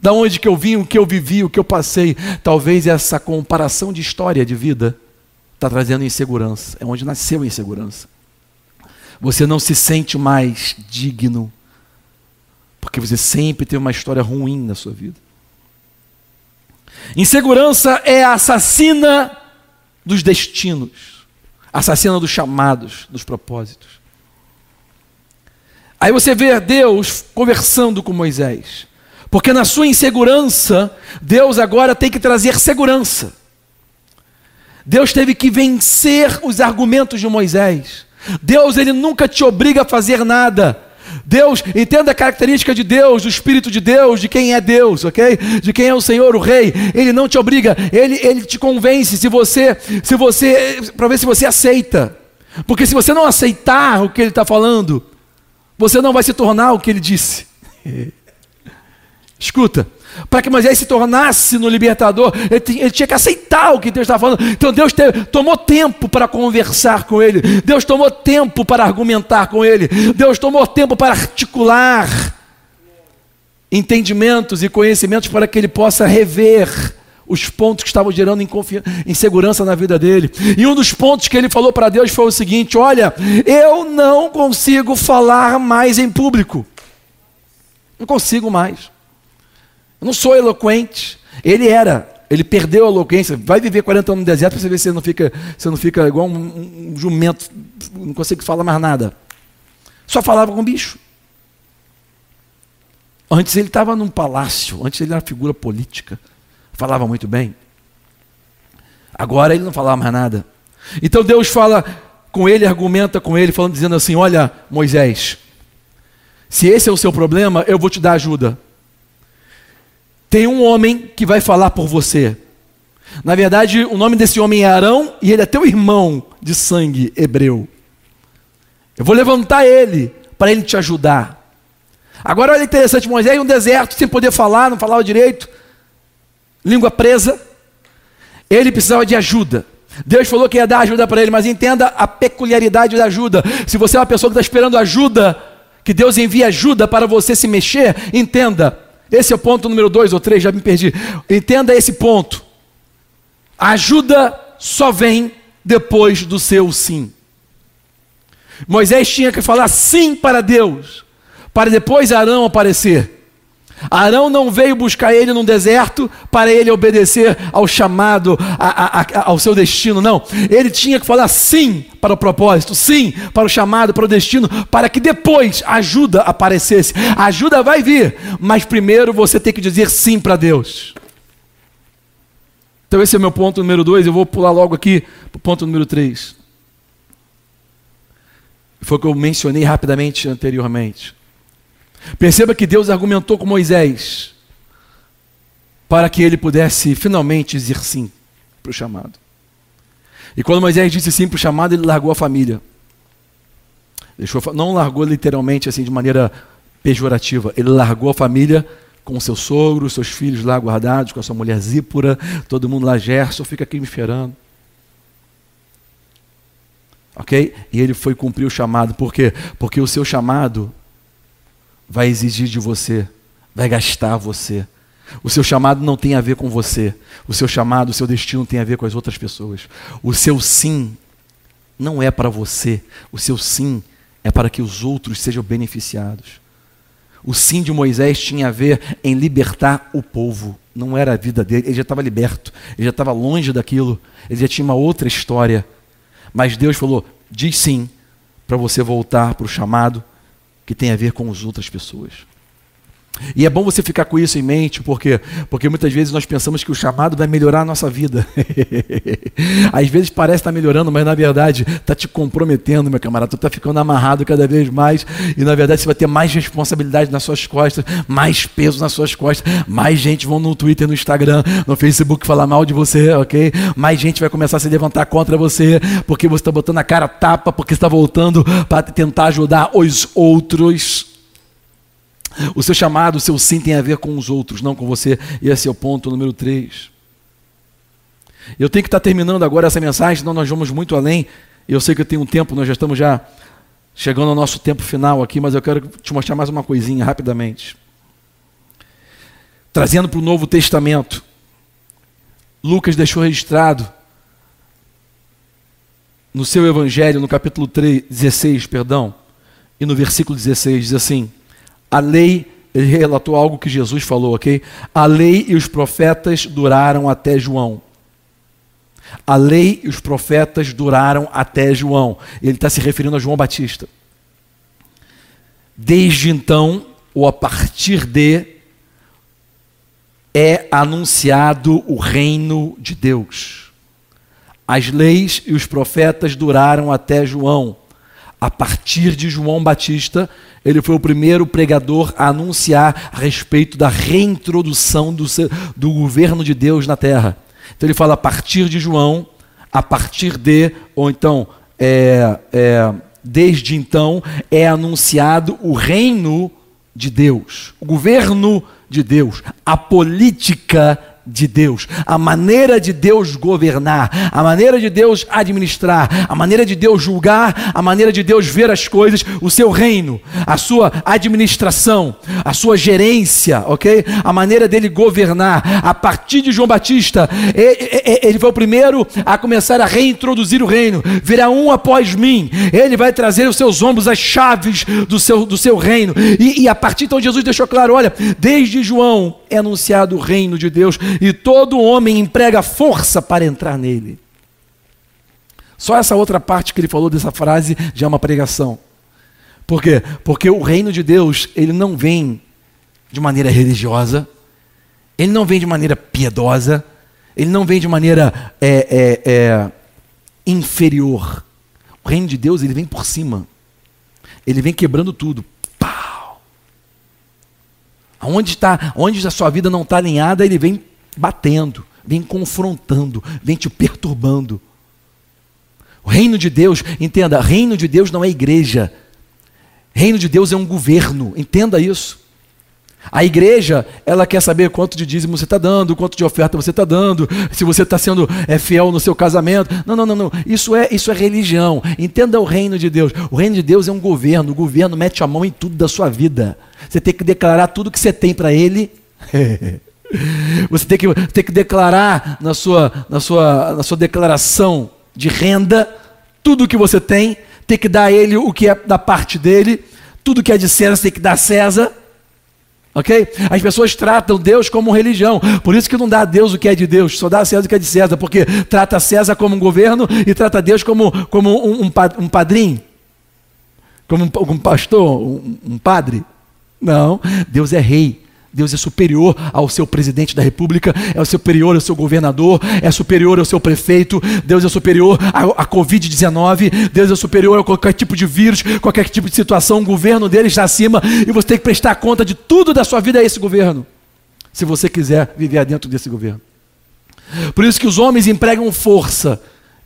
da onde que eu vim, o que eu vivi, o que eu passei. Talvez essa comparação de história de vida está trazendo insegurança. É onde nasceu a insegurança. Você não se sente mais digno, porque você sempre tem uma história ruim na sua vida. Insegurança é a assassina dos destinos assassina dos chamados, dos propósitos. Aí você vê Deus conversando com Moisés, porque na sua insegurança, Deus agora tem que trazer segurança. Deus teve que vencer os argumentos de Moisés. Deus ele nunca te obriga a fazer nada. Deus, entenda a característica de Deus, do Espírito de Deus, de quem é Deus, ok? De quem é o Senhor, o Rei. Ele não te obriga, ele, ele te convence se você, se você, para ver se você aceita. Porque se você não aceitar o que ele está falando, você não vai se tornar o que ele disse. Escuta, para que Moisés se tornasse no libertador, ele, tinha, ele tinha que aceitar o que Deus estava falando. Então Deus tomou tempo para conversar com ele, Deus tomou tempo para argumentar com ele, Deus tomou tempo para articular entendimentos e conhecimentos para que ele possa rever os pontos que estavam gerando insegurança na vida dele. E um dos pontos que ele falou para Deus foi o seguinte: Olha, eu não consigo falar mais em público. Não consigo mais. Eu não sou eloquente. Ele era. Ele perdeu a eloquência. Vai viver 40 anos no deserto para você ver se não fica, você não fica igual um, um jumento, não consegue falar mais nada. Só falava com bicho. Antes ele estava num palácio, antes ele era figura política. Falava muito bem. Agora ele não falava mais nada. Então Deus fala com ele, argumenta com ele, falando, dizendo assim: Olha, Moisés, se esse é o seu problema, eu vou te dar ajuda tem um homem que vai falar por você. Na verdade, o nome desse homem é Arão e ele é teu irmão de sangue hebreu. Eu vou levantar ele para ele te ajudar. Agora olha interessante, Moisés em um deserto, sem poder falar, não falava direito, língua presa. Ele precisava de ajuda. Deus falou que ia dar ajuda para ele, mas entenda a peculiaridade da ajuda. Se você é uma pessoa que está esperando ajuda, que Deus envia ajuda para você se mexer, entenda, esse é o ponto número dois ou três, já me perdi. Entenda esse ponto. A ajuda só vem depois do seu sim. Moisés tinha que falar sim para Deus, para depois Arão aparecer. Arão não veio buscar ele num deserto para ele obedecer ao chamado, a, a, a, ao seu destino, não. Ele tinha que falar sim para o propósito, sim para o chamado, para o destino, para que depois ajuda aparecesse. A ajuda vai vir, mas primeiro você tem que dizer sim para Deus. Então, esse é o meu ponto número dois. Eu vou pular logo aqui para o ponto número três. Foi o que eu mencionei rapidamente anteriormente. Perceba que Deus argumentou com Moisés para que ele pudesse finalmente dizer sim para o chamado. E quando Moisés disse sim para o chamado, ele largou a família. Deixou, não largou literalmente assim de maneira pejorativa. Ele largou a família com seu sogro, seus filhos lá guardados, com a sua mulher Zípora, todo mundo lá, Gerson, fica aqui me esperando. Ok? E ele foi cumprir o chamado. Por quê? Porque o seu chamado vai exigir de você, vai gastar você. O seu chamado não tem a ver com você. O seu chamado, o seu destino tem a ver com as outras pessoas. O seu sim não é para você. O seu sim é para que os outros sejam beneficiados. O sim de Moisés tinha a ver em libertar o povo. Não era a vida dele. Ele já estava liberto. Ele já estava longe daquilo. Ele já tinha uma outra história. Mas Deus falou: diz sim para você voltar para o chamado que tem a ver com as outras pessoas. E é bom você ficar com isso em mente, porque porque muitas vezes nós pensamos que o chamado vai melhorar a nossa vida. Às vezes parece estar melhorando, mas na verdade está te comprometendo, meu camarada. Tu está ficando amarrado cada vez mais e na verdade você vai ter mais responsabilidade nas suas costas, mais peso nas suas costas, mais gente vão no Twitter, no Instagram, no Facebook falar mal de você, ok? Mais gente vai começar a se levantar contra você porque você está botando a cara tapa, porque está voltando para tentar ajudar os outros. O seu chamado, o seu sim tem a ver com os outros, não com você. E esse é o ponto número 3. Eu tenho que estar terminando agora essa mensagem, senão nós vamos muito além. Eu sei que eu tenho um tempo, nós já estamos já chegando ao nosso tempo final aqui, mas eu quero te mostrar mais uma coisinha rapidamente. Trazendo para o Novo Testamento, Lucas deixou registrado no seu Evangelho, no capítulo 3, 16, perdão, e no versículo 16, diz assim: a lei, ele relatou algo que Jesus falou, ok? A lei e os profetas duraram até João. A lei e os profetas duraram até João. Ele está se referindo a João Batista. Desde então, ou a partir de, é anunciado o reino de Deus. As leis e os profetas duraram até João. A partir de João Batista, ele foi o primeiro pregador a anunciar a respeito da reintrodução do, seu, do governo de Deus na terra. Então ele fala a partir de João, a partir de, ou então, é, é, desde então, é anunciado o reino de Deus, o governo de Deus, a política de Deus, a maneira de Deus governar, a maneira de Deus administrar, a maneira de Deus julgar, a maneira de Deus ver as coisas, o seu reino, a sua administração, a sua gerência, ok? A maneira dele governar. A partir de João Batista, ele foi o primeiro a começar a reintroduzir o reino. Virá um após mim, ele vai trazer os seus ombros as chaves do seu, do seu reino. E, e a partir então Jesus deixou claro: olha, desde João é anunciado o reino de Deus e todo homem emprega força para entrar nele. Só essa outra parte que ele falou dessa frase já é uma pregação. Por quê? Porque o reino de Deus, ele não vem de maneira religiosa, ele não vem de maneira piedosa, ele não vem de maneira é, é, é, inferior. O reino de Deus, ele vem por cima. Ele vem quebrando tudo. Pau! Onde está, onde a sua vida não está alinhada, ele vem batendo, vem confrontando, vem te perturbando. O reino de Deus, entenda, reino de Deus não é igreja. Reino de Deus é um governo, entenda isso. A igreja, ela quer saber quanto de dízimo você está dando, quanto de oferta você está dando, se você está sendo é, fiel no seu casamento. Não, não, não, não. Isso é, isso é religião. Entenda o reino de Deus. O reino de Deus é um governo. O governo mete a mão em tudo da sua vida. Você tem que declarar tudo que você tem para ele. Você tem que, tem que declarar na sua, na, sua, na sua declaração de renda tudo o que você tem, tem que dar a ele o que é da parte dele, tudo que é de César tem que dar a César. Ok? As pessoas tratam Deus como religião, por isso que não dá a Deus o que é de Deus, só dá a César o que é de César, porque trata César como um governo e trata Deus como, como um, um, um padrinho, como um, um pastor, um, um padre. Não, Deus é rei. Deus é superior ao seu presidente da república, é superior ao seu governador, é superior ao seu prefeito, Deus é superior à, Covid-19, Deus é superior a qualquer tipo de vírus, qualquer tipo de situação, o governo dele está acima e você tem que prestar conta de tudo da sua vida a esse governo, se você quiser viver dentro desse governo. Por isso que os homens empregam força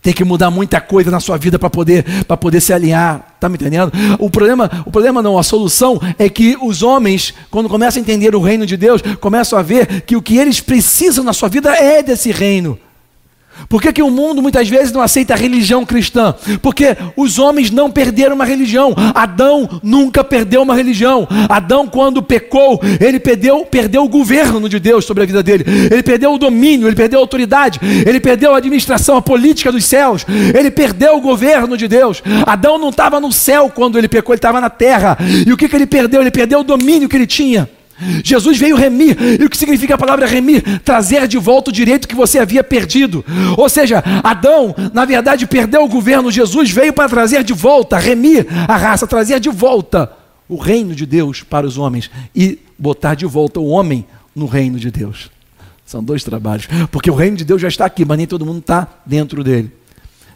tem que mudar muita coisa na sua vida para poder, poder se alinhar. Está me entendendo? O problema, o problema não, a solução é que os homens, quando começam a entender o reino de Deus, começam a ver que o que eles precisam na sua vida é desse reino. Por que, que o mundo muitas vezes não aceita a religião cristã? Porque os homens não perderam uma religião. Adão nunca perdeu uma religião. Adão, quando pecou, ele perdeu, perdeu o governo de Deus sobre a vida dele. Ele perdeu o domínio, ele perdeu a autoridade, ele perdeu a administração, a política dos céus. Ele perdeu o governo de Deus. Adão não estava no céu quando ele pecou, ele estava na terra. E o que, que ele perdeu? Ele perdeu o domínio que ele tinha. Jesus veio remir. E o que significa a palavra remir? Trazer de volta o direito que você havia perdido. Ou seja, Adão, na verdade, perdeu o governo. Jesus veio para trazer de volta, remir a raça, trazer de volta o reino de Deus para os homens. E botar de volta o homem no reino de Deus. São dois trabalhos. Porque o reino de Deus já está aqui, mas nem todo mundo está dentro dele.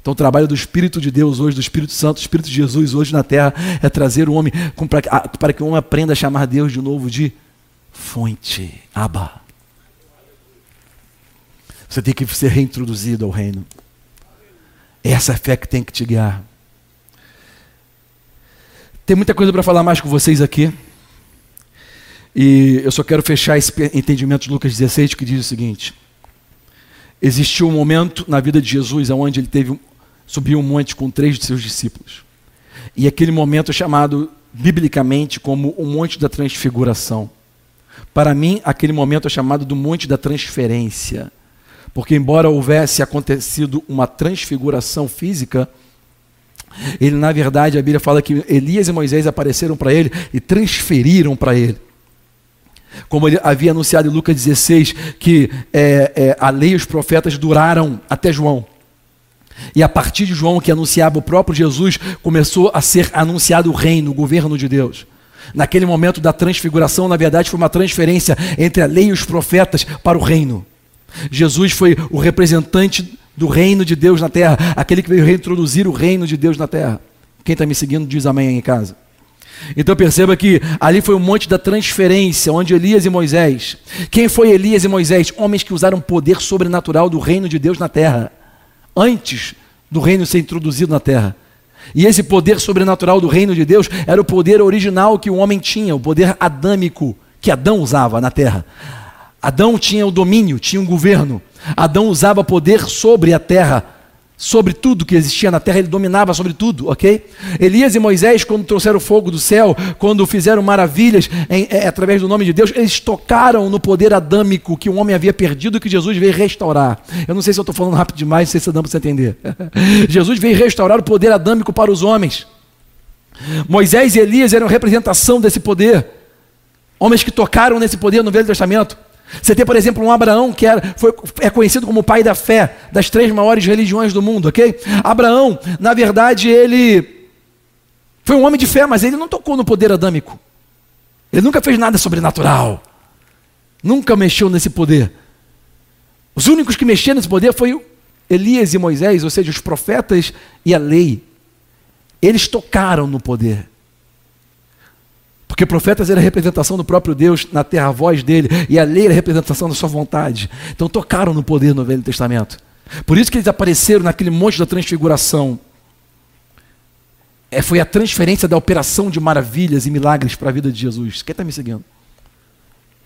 Então, o trabalho do Espírito de Deus hoje, do Espírito Santo, do Espírito de Jesus hoje na terra, é trazer o homem para que o homem aprenda a chamar Deus de novo de fonte, Abba. Você tem que ser reintroduzido ao reino. Essa é a fé que tem que te guiar. Tem muita coisa para falar mais com vocês aqui. E eu só quero fechar esse entendimento de Lucas 16, que diz o seguinte: Existiu um momento na vida de Jesus onde ele teve subiu um monte com três de seus discípulos. E aquele momento é chamado biblicamente como o monte da transfiguração. Para mim, aquele momento é chamado do monte da transferência. Porque embora houvesse acontecido uma transfiguração física, ele na verdade a Bíblia fala que Elias e Moisés apareceram para ele e transferiram para ele. Como ele havia anunciado em Lucas 16, que é, é, a lei e os profetas duraram até João. E a partir de João, que anunciava o próprio Jesus, começou a ser anunciado o reino, o governo de Deus. Naquele momento da transfiguração, na verdade, foi uma transferência entre a lei e os profetas para o reino. Jesus foi o representante do reino de Deus na terra, aquele que veio reintroduzir o reino de Deus na terra. Quem está me seguindo diz amém aí em casa. Então perceba que ali foi o monte da transferência, onde Elias e Moisés. Quem foi Elias e Moisés? Homens que usaram poder sobrenatural do reino de Deus na terra, antes do reino ser introduzido na terra. E esse poder sobrenatural do reino de Deus era o poder original que o homem tinha, o poder adâmico que Adão usava na terra. Adão tinha o domínio, tinha um governo. Adão usava poder sobre a terra sobre tudo que existia na terra, ele dominava sobre tudo, ok? Elias e Moisés, quando trouxeram fogo do céu, quando fizeram maravilhas em, é, através do nome de Deus, eles tocaram no poder adâmico que o homem havia perdido e que Jesus veio restaurar. Eu não sei se eu estou falando rápido demais, não sei se dá para você entender. Jesus veio restaurar o poder adâmico para os homens. Moisés e Elias eram representação desse poder. Homens que tocaram nesse poder no Velho Testamento. Você tem, por exemplo, um Abraão que era, foi, é conhecido como o pai da fé das três maiores religiões do mundo, ok? Abraão, na verdade, ele foi um homem de fé, mas ele não tocou no poder adâmico. Ele nunca fez nada sobrenatural. Nunca mexeu nesse poder. Os únicos que mexeram nesse poder foi Elias e Moisés, ou seja, os profetas e a lei. Eles tocaram no poder. Porque profetas era a representação do próprio Deus na terra, a voz dele, e a lei era a representação da sua vontade. Então tocaram no poder no Velho Testamento. Por isso que eles apareceram naquele monte da transfiguração. É, foi a transferência da operação de maravilhas e milagres para a vida de Jesus. Quem está me seguindo?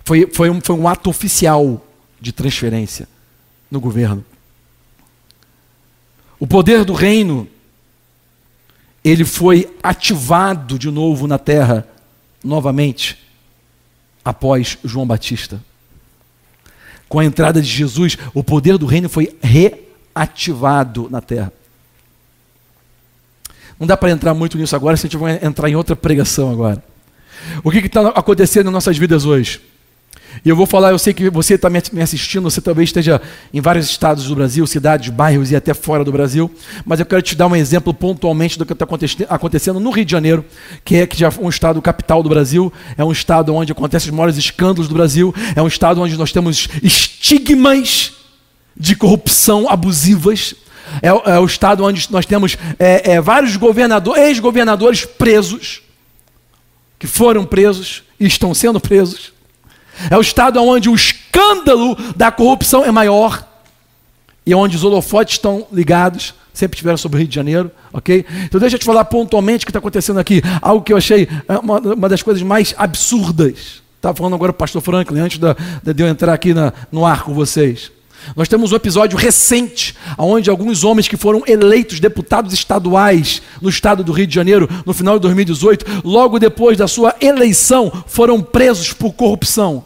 Foi, foi, um, foi um ato oficial de transferência no governo. O poder do reino, ele foi ativado de novo na terra novamente após João Batista. Com a entrada de Jesus, o poder do reino foi reativado na terra. Não dá para entrar muito nisso agora, se a gente vai entrar em outra pregação agora. O que está acontecendo em nossas vidas hoje? E eu vou falar, eu sei que você está me assistindo, você talvez esteja em vários estados do Brasil, cidades, bairros e até fora do Brasil, mas eu quero te dar um exemplo pontualmente do que está acontecendo no Rio de Janeiro, que é que já um estado capital do Brasil, é um estado onde acontecem os maiores escândalos do Brasil, é um estado onde nós temos estigmas de corrupção abusivas, é, é o estado onde nós temos é, é, vários governadores, ex-governadores presos, que foram presos e estão sendo presos. É o estado onde o escândalo da corrupção é maior e onde os holofotes estão ligados, sempre estiveram sobre o Rio de Janeiro, ok? Então deixa eu te falar pontualmente o que está acontecendo aqui, algo que eu achei é, uma, uma das coisas mais absurdas. Estava falando agora o pastor Franklin, antes da, de eu entrar aqui na, no ar com vocês. Nós temos um episódio recente, onde alguns homens que foram eleitos deputados estaduais no estado do Rio de Janeiro, no final de 2018, logo depois da sua eleição, foram presos por corrupção.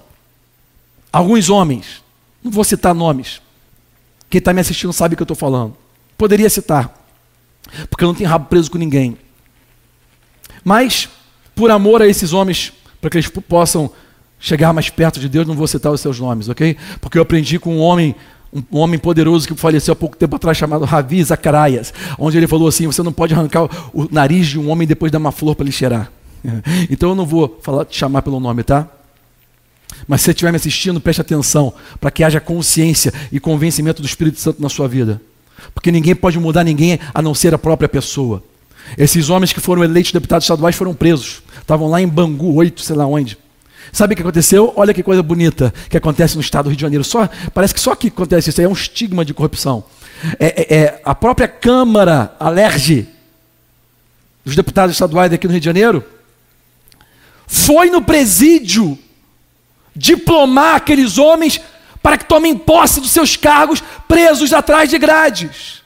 Alguns homens, não vou citar nomes, quem está me assistindo sabe o que eu estou falando. Poderia citar, porque eu não tenho rabo preso com ninguém. Mas, por amor a esses homens, para que eles possam chegar mais perto de Deus, não vou citar os seus nomes, ok? Porque eu aprendi com um homem, um homem poderoso que faleceu há pouco tempo atrás, chamado Ravi Zacarias, onde ele falou assim: você não pode arrancar o nariz de um homem depois dar uma flor para ele cheirar. Então eu não vou falar, te chamar pelo nome, tá? Mas se você estiver me assistindo, preste atenção, para que haja consciência e convencimento do Espírito Santo na sua vida. Porque ninguém pode mudar ninguém a não ser a própria pessoa. Esses homens que foram eleitos deputados estaduais foram presos. Estavam lá em Bangu, oito, sei lá onde. Sabe o que aconteceu? Olha que coisa bonita que acontece no estado do Rio de Janeiro. Só, parece que só aqui acontece isso. É um estigma de corrupção. É, é, é a própria Câmara alerge dos deputados estaduais aqui no Rio de Janeiro foi no presídio diplomar aqueles homens para que tomem posse dos seus cargos presos atrás de grades.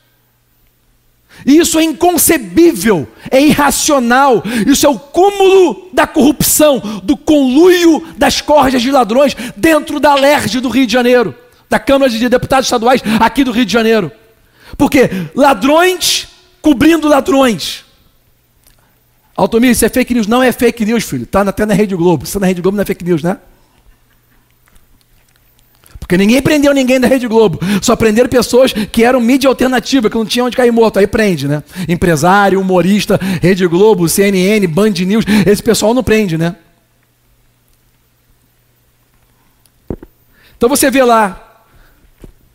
E isso é inconcebível, é irracional. Isso é o cúmulo da corrupção, do conluio das cordas de ladrões dentro da LERJ do Rio de Janeiro, da Câmara de Deputados Estaduais aqui do Rio de Janeiro. Porque ladrões cobrindo ladrões. Altomir, isso é fake news? Não é fake news, filho. Está até na Rede Globo. Está na Rede Globo, não é fake news, né? Porque ninguém prendeu ninguém da Rede Globo. Só prenderam pessoas que eram mídia alternativa, que não tinham onde cair morto. Aí prende, né? Empresário, humorista, Rede Globo, CNN, Band News. Esse pessoal não prende, né? Então você vê lá,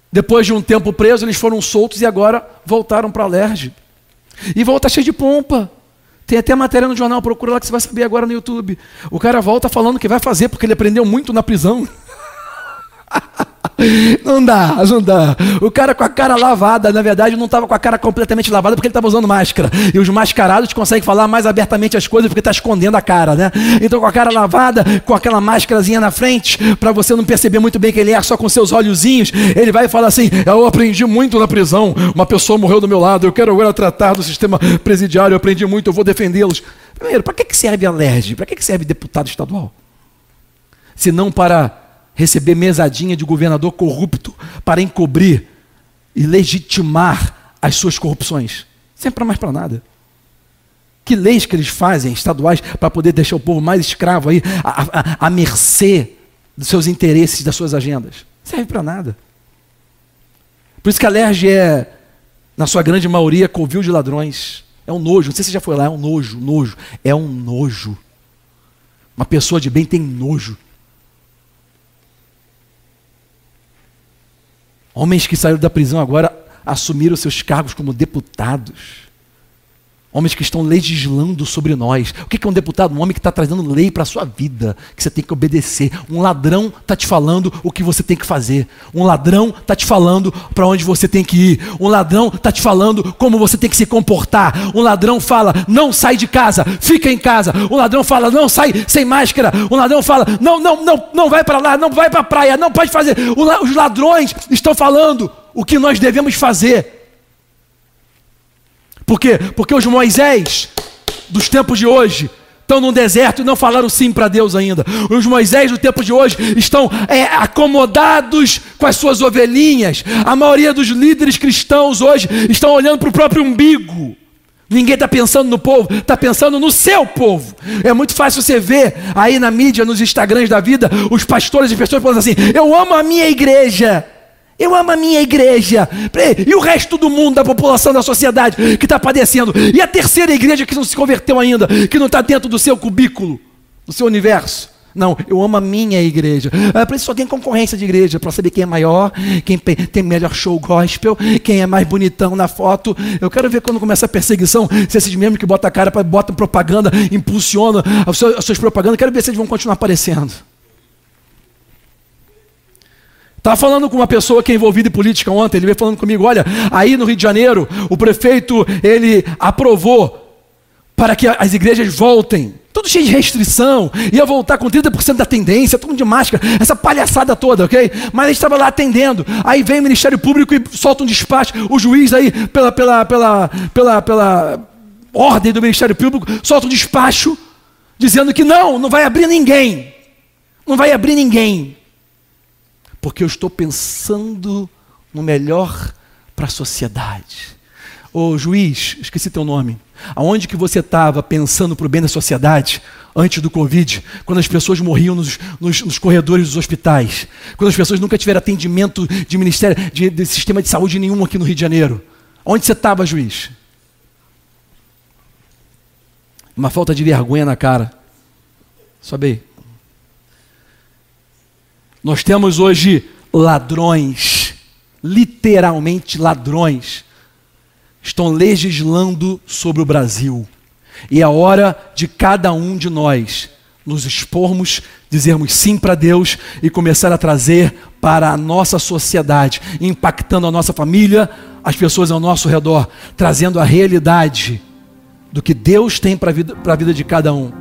depois de um tempo preso, eles foram soltos e agora voltaram para a Lerge. E volta cheio de pompa. Tem até matéria no jornal, procura lá que você vai saber agora no YouTube. O cara volta falando que vai fazer, porque ele aprendeu muito na prisão. Não dá, não dá. O cara com a cara lavada, na verdade, não estava com a cara completamente lavada porque ele estava usando máscara. E os mascarados conseguem falar mais abertamente as coisas porque está escondendo a cara, né? Então, com a cara lavada, com aquela máscarazinha na frente, para você não perceber muito bem que ele é só com seus olhozinhos, ele vai falar assim: Eu aprendi muito na prisão. Uma pessoa morreu do meu lado. Eu quero agora tratar do sistema presidiário. Eu aprendi muito. Eu vou defendê-los. Primeiro, para que serve a LERJ? Para que serve deputado estadual? Se não para receber mesadinha de governador corrupto para encobrir e legitimar as suas corrupções. Sempre mais para nada. Que leis que eles fazem, estaduais, para poder deixar o povo mais escravo aí, à, mercê dos seus interesses, das suas agendas? Serve para nada. Por isso que a LERJ é, na sua grande maioria, covil de ladrões. É um nojo. Não sei se você já foi lá, é um nojo, nojo. É um nojo. Uma pessoa de bem tem nojo. Homens que saíram da prisão agora assumiram seus cargos como deputados. Homens que estão legislando sobre nós. O que é um deputado? Um homem que está trazendo lei para a sua vida, que você tem que obedecer. Um ladrão está te falando o que você tem que fazer. Um ladrão está te falando para onde você tem que ir. Um ladrão está te falando como você tem que se comportar. Um ladrão fala, não sai de casa, fica em casa. Um ladrão fala, não sai sem máscara. Um ladrão fala, não, não, não, não vai para lá, não vai para a praia, não pode fazer. Os ladrões estão falando o que nós devemos fazer. Por quê? Porque os Moisés dos tempos de hoje estão no deserto e não falaram sim para Deus ainda. Os Moisés do tempo de hoje estão é, acomodados com as suas ovelhinhas. A maioria dos líderes cristãos hoje estão olhando para o próprio umbigo. Ninguém está pensando no povo, está pensando no seu povo. É muito fácil você ver aí na mídia, nos Instagrams da vida, os pastores e pessoas falando assim: Eu amo a minha igreja. Eu amo a minha igreja. E o resto do mundo, da população, da sociedade que está padecendo. E a terceira igreja que não se converteu ainda, que não está dentro do seu cubículo, do seu universo. Não, eu amo a minha igreja. É, para isso só tem concorrência de igreja, para saber quem é maior, quem tem melhor show gospel, quem é mais bonitão na foto. Eu quero ver quando começa a perseguição, se esses mesmos que botam a cara, botam propaganda, impulsionam as suas propagandas, quero ver se eles vão continuar aparecendo. Estava falando com uma pessoa que é envolvida em política ontem, ele veio falando comigo, olha, aí no Rio de Janeiro, o prefeito, ele aprovou para que as igrejas voltem. Tudo cheio de restrição, ia voltar com 30% da tendência, todo mundo de máscara, essa palhaçada toda, ok? Mas a gente estava lá atendendo. Aí vem o Ministério Público e solta um despacho, o juiz aí, pela, pela, pela, pela, pela ordem do Ministério Público, solta um despacho dizendo que não, não vai abrir ninguém. Não vai abrir ninguém porque eu estou pensando no melhor para a sociedade. Ô juiz, esqueci teu nome. Aonde que você estava pensando para o bem da sociedade antes do Covid? Quando as pessoas morriam nos, nos, nos, corredores dos hospitais? Quando as pessoas nunca tiveram atendimento de ministério, de, de sistema de saúde nenhum aqui no Rio de Janeiro? Onde você estava, juiz? Uma falta de vergonha na cara. Sobe aí. Nós temos hoje ladrões, literalmente ladrões, estão legislando sobre o Brasil. E é hora de cada um de nós nos expormos, dizermos sim para Deus e começar a trazer para a nossa sociedade, impactando a nossa família, as pessoas ao nosso redor, trazendo a realidade do que Deus tem para a vida, vida de cada um.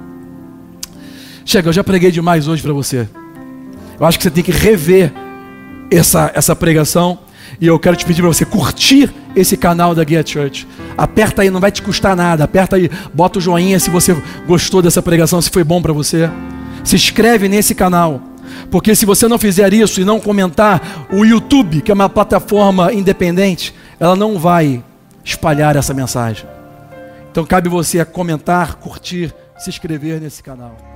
Chega, eu já preguei demais hoje para você. Eu acho que você tem que rever essa, essa pregação. E eu quero te pedir para você curtir esse canal da Guia Church. Aperta aí, não vai te custar nada. Aperta aí, bota o joinha se você gostou dessa pregação, se foi bom para você. Se inscreve nesse canal. Porque se você não fizer isso e não comentar, o YouTube, que é uma plataforma independente, ela não vai espalhar essa mensagem. Então cabe você comentar, curtir, se inscrever nesse canal.